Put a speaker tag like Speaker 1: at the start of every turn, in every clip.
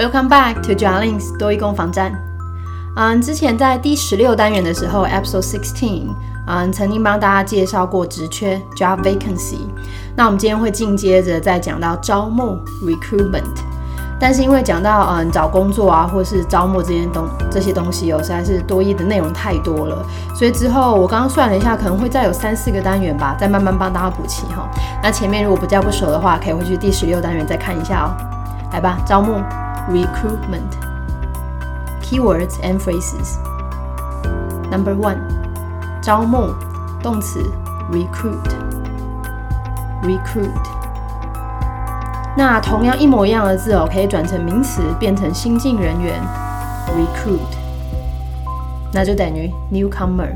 Speaker 1: Welcome back to Jarlings 多益攻防战。嗯，之前在第十六单元的时候，Episode Sixteen，嗯，曾经帮大家介绍过职缺 （Job Vacancy）。那我们今天会进接着再讲到招募 （Recruitment）。但是因为讲到嗯找工作啊，或是招募这些东这些东西哦，实在是多益的内容太多了，所以之后我刚刚算了一下，可能会再有三四个单元吧，再慢慢帮大家补齐哈。那前面如果不叫不熟的话，可以回去第十六单元再看一下哦。来吧，招募。recruitment. Keywords and phrases. Number one，招募动词 recruit recruit。那同样一模一样的字哦，可以转成名词，变成新进人员 recruit，那就等于 newcomer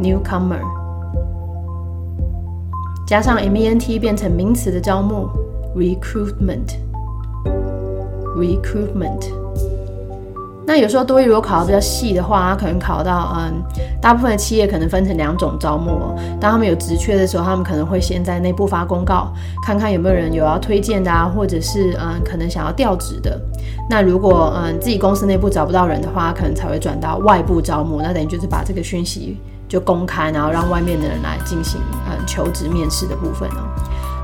Speaker 1: newcomer。加上 ment 变成名词的招募 recruitment。 recruitment。那有时候多一如果考的比较细的话，它可能考到嗯，大部分的企业可能分成两种招募。当他们有职缺的时候，他们可能会先在内部发公告，看看有没有人有要推荐的啊，或者是嗯，可能想要调职的。那如果嗯自己公司内部找不到人的话，可能才会转到外部招募。那等于就是把这个讯息就公开，然后让外面的人来进行嗯求职面试的部分哦。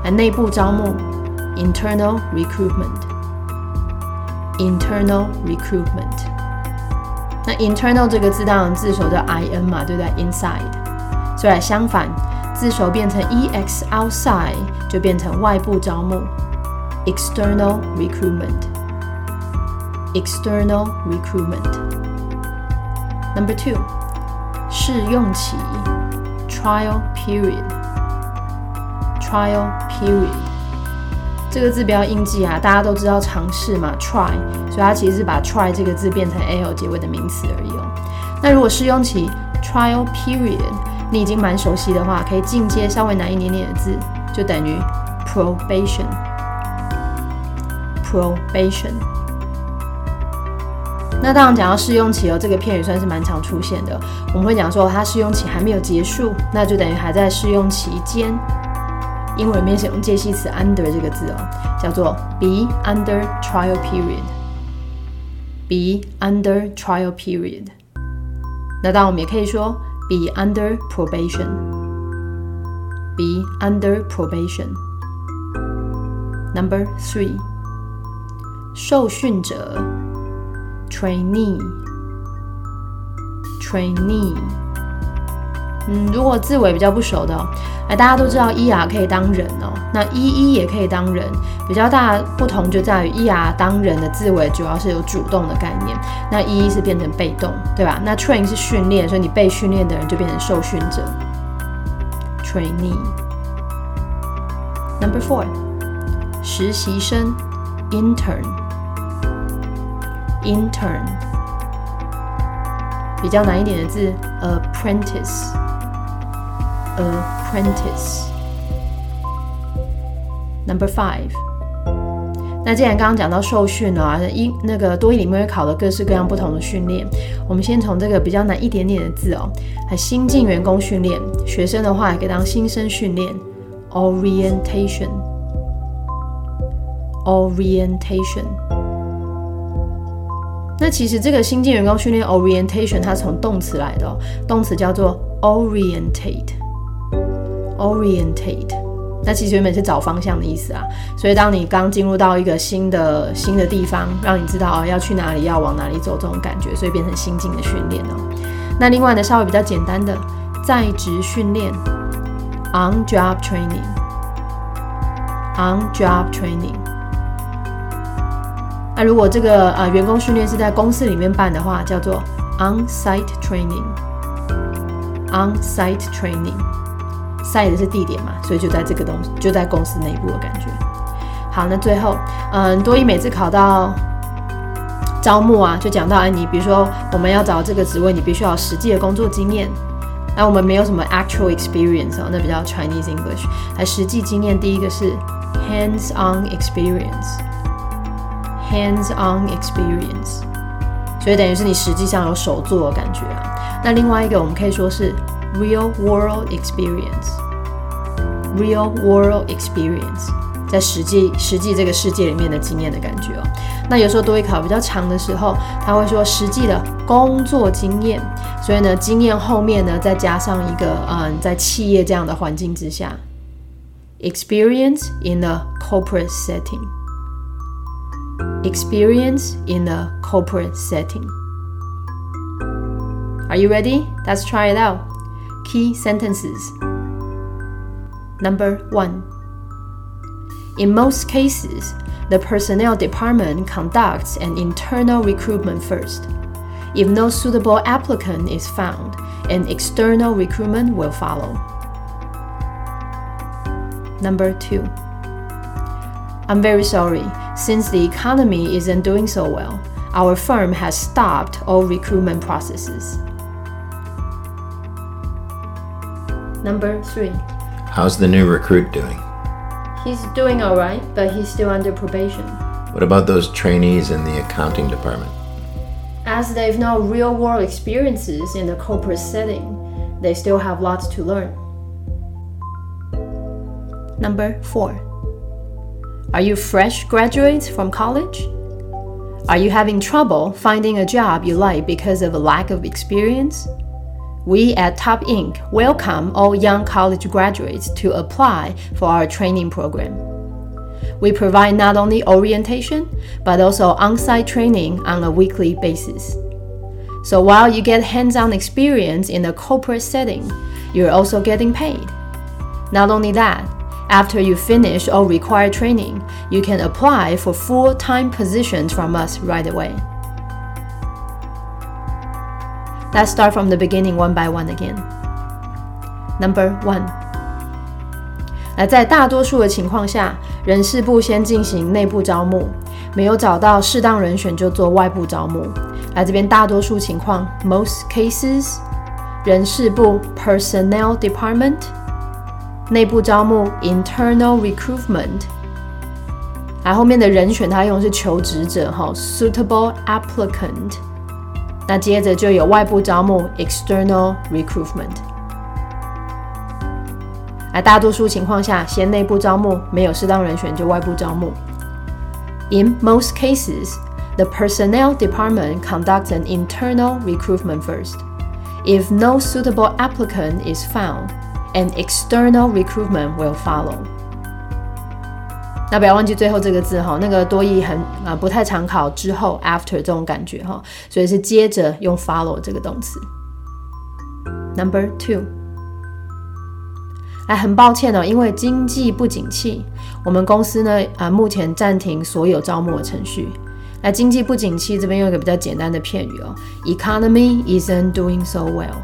Speaker 1: 而内部招募，internal recruitment。Internal recruitment。那 internal 这个字当然字首叫 in 嘛，对不对？Inside。所以相反，字首变成 ex outside 就变成外部招募。External recruitment。External recruitment。Number two，试用期 trial period。Trial period。 这个字不要硬记啊，大家都知道尝试嘛，try，所以它其实是把 try 这个字变成 l 结尾的名词而已哦。那如果试用期 trial period 你已经蛮熟悉的话，可以进阶稍微难一点点的字，就等于 probation。probation。那当然讲到试用期哦，这个片语算是蛮常出现的。我们会讲说它试用期还没有结束，那就等于还在试用期间。英文里面使用介系词 under 这个字哦，叫做 be under trial period。be under trial period。那当然我们也可以说 be under probation。be under probation。Number three，受训者 trainee。trainee。嗯，如果字尾比较不熟的，哎，大家都知道 er 可以当人哦，那 ee 也可以当人，比较大不同就在于 er 当人的字尾主要是有主动的概念，那 ee 是变成被动，对吧？那 train 是训练，所以你被训练的人就变成受训者，trainee。Number four，实习生，intern，intern，比较难一点的字，apprentice。Apprentice. Number five. 那既然刚刚讲到受训了啊，一那个多一里面会考的各式各样不同的训练，我们先从这个比较难一点点的字哦，还新进员工训练，学生的话也可以当新生训练，orientation。orientation。那其实这个新进员工训练 orientation 它从动词来的，哦动词叫做 orientate。Orientate，那其实原本是找方向的意思啊。所以当你刚进入到一个新的新的地方，让你知道哦要去哪里，要往哪里走这种感觉，所以变成新进的训练哦。那另外呢，稍微比较简单的在职训练，on-job training，on-job training。那如果这个呃员工训练是在公司里面办的话，叫做 on-site training，on-site training。在的是地点嘛，所以就在这个东，就在公司内部的感觉。好，那最后，嗯，多一每次考到招募啊，就讲到，哎，你比如说我们要找这个职位，你必须要实际的工作经验。那我们没有什么 actual experience 哦，那比较 Chinese English。来，实际经验，第一个是 hands-on experience，hands-on experience，所以等于是你实际上有手做的感觉啊。那另外一个，我们可以说是。real world experience，real world experience， 在实际实际这个世界里面的经验的感觉哦。那有时候多一考比较长的时候，他会说实际的工作经验，所以呢，经验后面呢再加上一个嗯，在企业这样的环境之下，experience in a corporate setting。experience in a corporate setting. Are you ready? Let's try it out. Key sentences. Number one. In most cases, the personnel department conducts an internal recruitment first. If no suitable applicant is found, an external recruitment will follow. Number two. I'm very sorry. Since the economy isn't doing so well, our firm has stopped all recruitment processes. Number three.
Speaker 2: How's the new recruit doing?
Speaker 1: He's doing alright, but he's still under probation.
Speaker 2: What about those trainees in the accounting department?
Speaker 1: As they've no real world experiences in the corporate setting, they still have lots to learn. Number four. Are you fresh graduates from college? Are you having trouble finding a job you like because of a lack of experience? We at Top Inc. welcome all young college graduates to apply for our training program. We provide not only orientation, but also on site training on a weekly basis. So while you get hands on experience in a corporate setting, you're also getting paid. Not only that, after you finish all required training, you can apply for full time positions from us right away. Let's start from the beginning one by one again. Number one. 来，在大多数的情况下，人事部先进行内部招募，没有找到适当人选就做外部招募。来这边大多数情况，most cases，人事部 personnel department，内部招募 internal recruitment。来后面的人选，他用的是求职者哈，suitable applicant。那接着就有外部招募 （external recruitment）。而大多数情况下，先内部招募，没有适当人选就外部招募。In most cases, the personnel department conducts an internal recruitment first. If no suitable applicant is found, an external recruitment will follow. 那不要忘记最后这个字哈，那个多义很啊不太常考之后 after 这种感觉哈，所以是接着用 follow 这个动词。Number two，哎，很抱歉哦，因为经济不景气，我们公司呢啊目前暂停所有招募的程序。那经济不景气这边用一个比较简单的片语哦，economy isn't doing so well。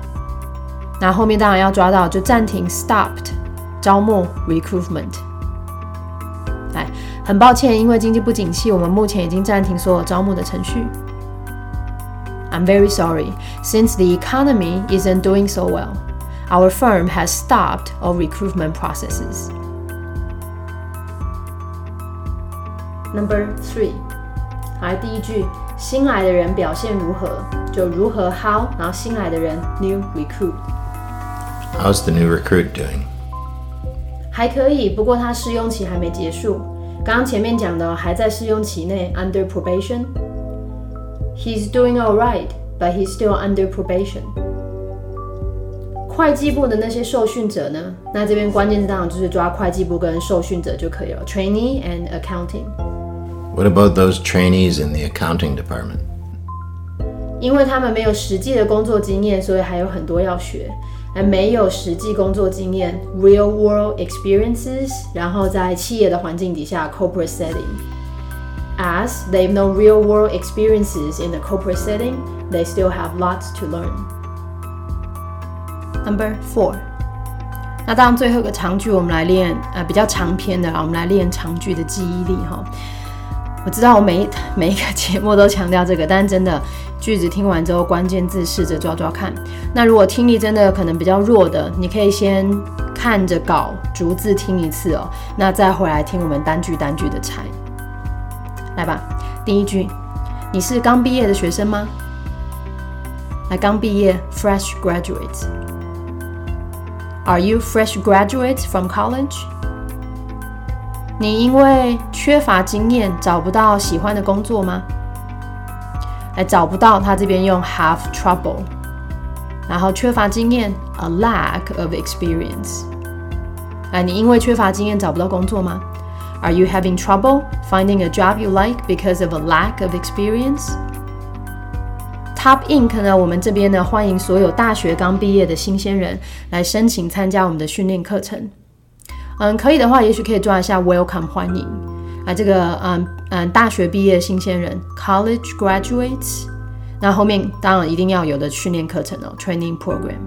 Speaker 1: 那后面当然要抓到就暂停 stopped 招募 recruitment。哎，很抱歉，因为经济不景气，我们目前已经暂停所有招募的程序。I'm very sorry. Since the economy isn't doing so well, our firm has stopped all recruitment processes. Number three，来第一句，新来的人表现如何？就如何 how，然后新来的人 new
Speaker 2: recruit。How's the new recruit doing?
Speaker 1: 还可以，不过他试用期还没结束。刚刚前面讲的还在试用期内，under probation。He's doing all right, but he's still under probation。会计部的那些受训者呢？那这边关键字当然就是抓会计部跟受训者就可以了，trainee and
Speaker 2: accounting。What about those trainees in the accounting department?
Speaker 1: 因为他们没有实际的工作经验，所以还有很多要学。而没有实际工作经验 （real world experiences），然后在企业的环境底下 （corporate setting）。As they've no real world experiences in the corporate setting, they still have lots to learn. Number four. 那当，最后一个长句我们来练，呃，比较长篇的，我们来练长句的记忆力哈。我知道我每一每一个节目都强调这个，但真的句子听完之后，关键字试着抓抓看。那如果听力真的可能比较弱的，你可以先看着稿逐字听一次哦，那再回来听我们单句单句的拆。来吧，第一句，你是刚毕业的学生吗？来，刚毕业，fresh graduate。Are you fresh graduate from college？你因为缺乏经验找不到喜欢的工作吗？哎，找不到，他这边用 have trouble，然后缺乏经验 a lack of experience。哎，你因为缺乏经验找不到工作吗？Are you having trouble finding a job you like because of a lack of experience? Top Inc 呢，我们这边呢欢迎所有大学刚毕业的新鲜人来申请参加我们的训练课程。嗯，可以的话，也许可以抓一下 Welcome 欢迎啊，这个嗯嗯大学毕业新鲜人 College graduates，那后面当然一定要有的训练课程哦，Training program，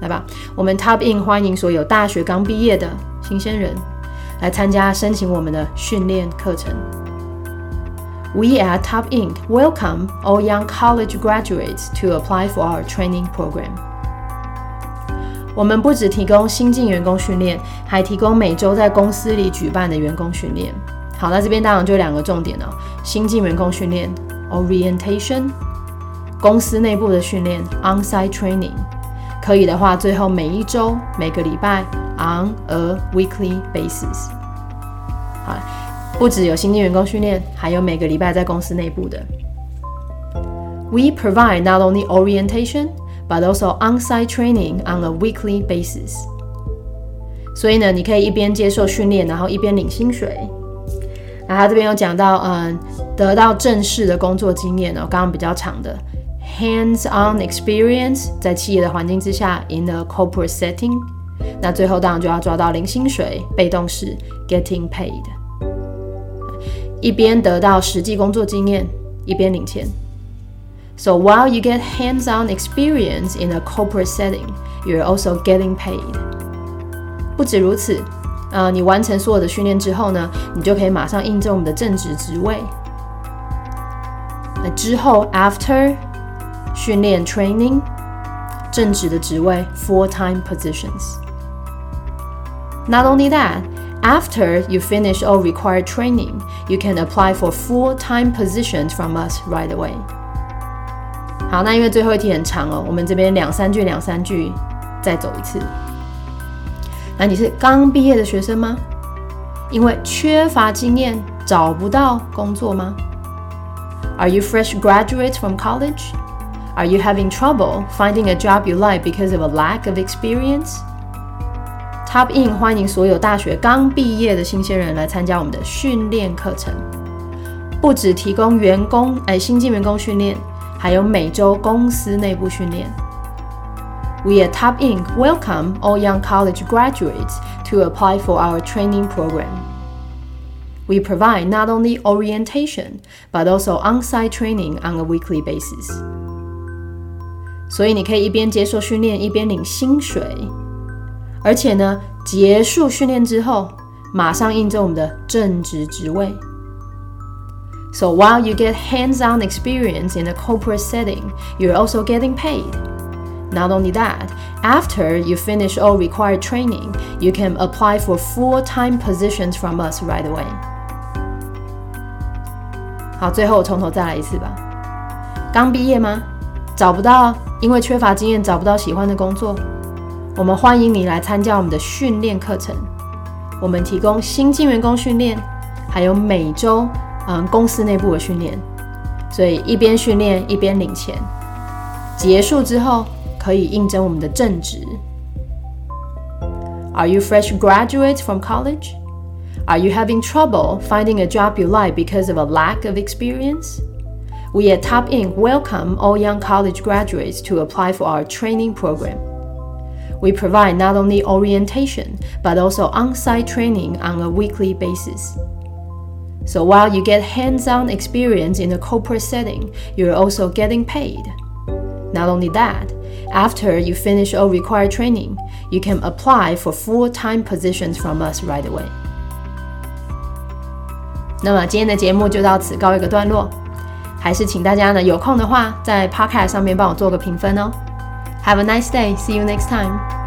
Speaker 1: 来吧，我们 Top In 欢迎所有大学刚毕业的新鲜人来参加申请我们的训练课程。We at Top Inc welcome all young college graduates to apply for our training program. 我们不只提供新进员工训练，还提供每周在公司里举办的员工训练。好，那这边当然就两个重点哦：新进员工训练 （orientation），公司内部的训练 （onsite training）。可以的话，最后每一周、每个礼拜 （on a weekly basis）。好，不只有新进员工训练，还有每个礼拜在公司内部的。We provide not only orientation. But also on-site training on a weekly basis。所以呢，你可以一边接受训练，然后一边领薪水。那他这边有讲到，嗯，得到正式的工作经验哦，刚刚比较长的 hands-on experience，在企业的环境之下，in a corporate setting。那最后当然就要抓到零薪水，被动式 getting paid。一边得到实际工作经验，一边领钱。So while you get hands-on experience in a corporate setting, you're also getting paid. 不止如此，呃，你完成所有的训练之后呢，你就可以马上应征我们的正职职位。那之后，after 训练 training 正职的职位 full-time positions. Not only that, after you finish all required training, you can apply for full-time positions from us right away. 好，那因为最后一题很长哦，我们这边两三句两三句再走一次。那你是刚毕业的学生吗？因为缺乏经验找不到工作吗？Are you fresh graduate from college? Are you having trouble finding a job you like because of a lack of experience? Top In 欢迎所有大学刚毕业的新鲜人来参加我们的训练课程，不只提供员工哎新进员工训练。还有每周公司内部训练。We at Top Inc. welcome all young college graduates to apply for our training program. We provide not only orientation, but also on-site training on a weekly basis. 所以你可以一边接受训练，一边领薪水，而且呢，结束训练之后，马上应征我们的正职职位。so while you get hands-on experience in a corporate setting, you're also getting paid. Not only that, after you finish all required training, you can apply for full-time positions from us right away. 好，最后从头再来一次吧。刚毕业吗？找不到，因为缺乏经验找不到喜欢的工作。我们欢迎你来参加我们的训练课程。我们提供新进员工训练，还有每周 嗯，公司内部的训练，所以一边训练一边领钱。结束之后可以应征我们的正职。Are you fresh graduates from college? Are you having trouble finding a job you like because of a lack of experience? We at Top Inc. welcome all young college graduates to apply for our training program. We provide not only orientation, but also on site training on a weekly basis. So while you get hands-on experience in a corporate setting, you're also getting paid. Not only that, after you finish all required training, you can apply for full-time positions from us right away. 那么今天的节目就到此告一个段落，还是请大家呢有空的话在 Podcast 上面帮我做个评分哦。Have a nice day. See you next time.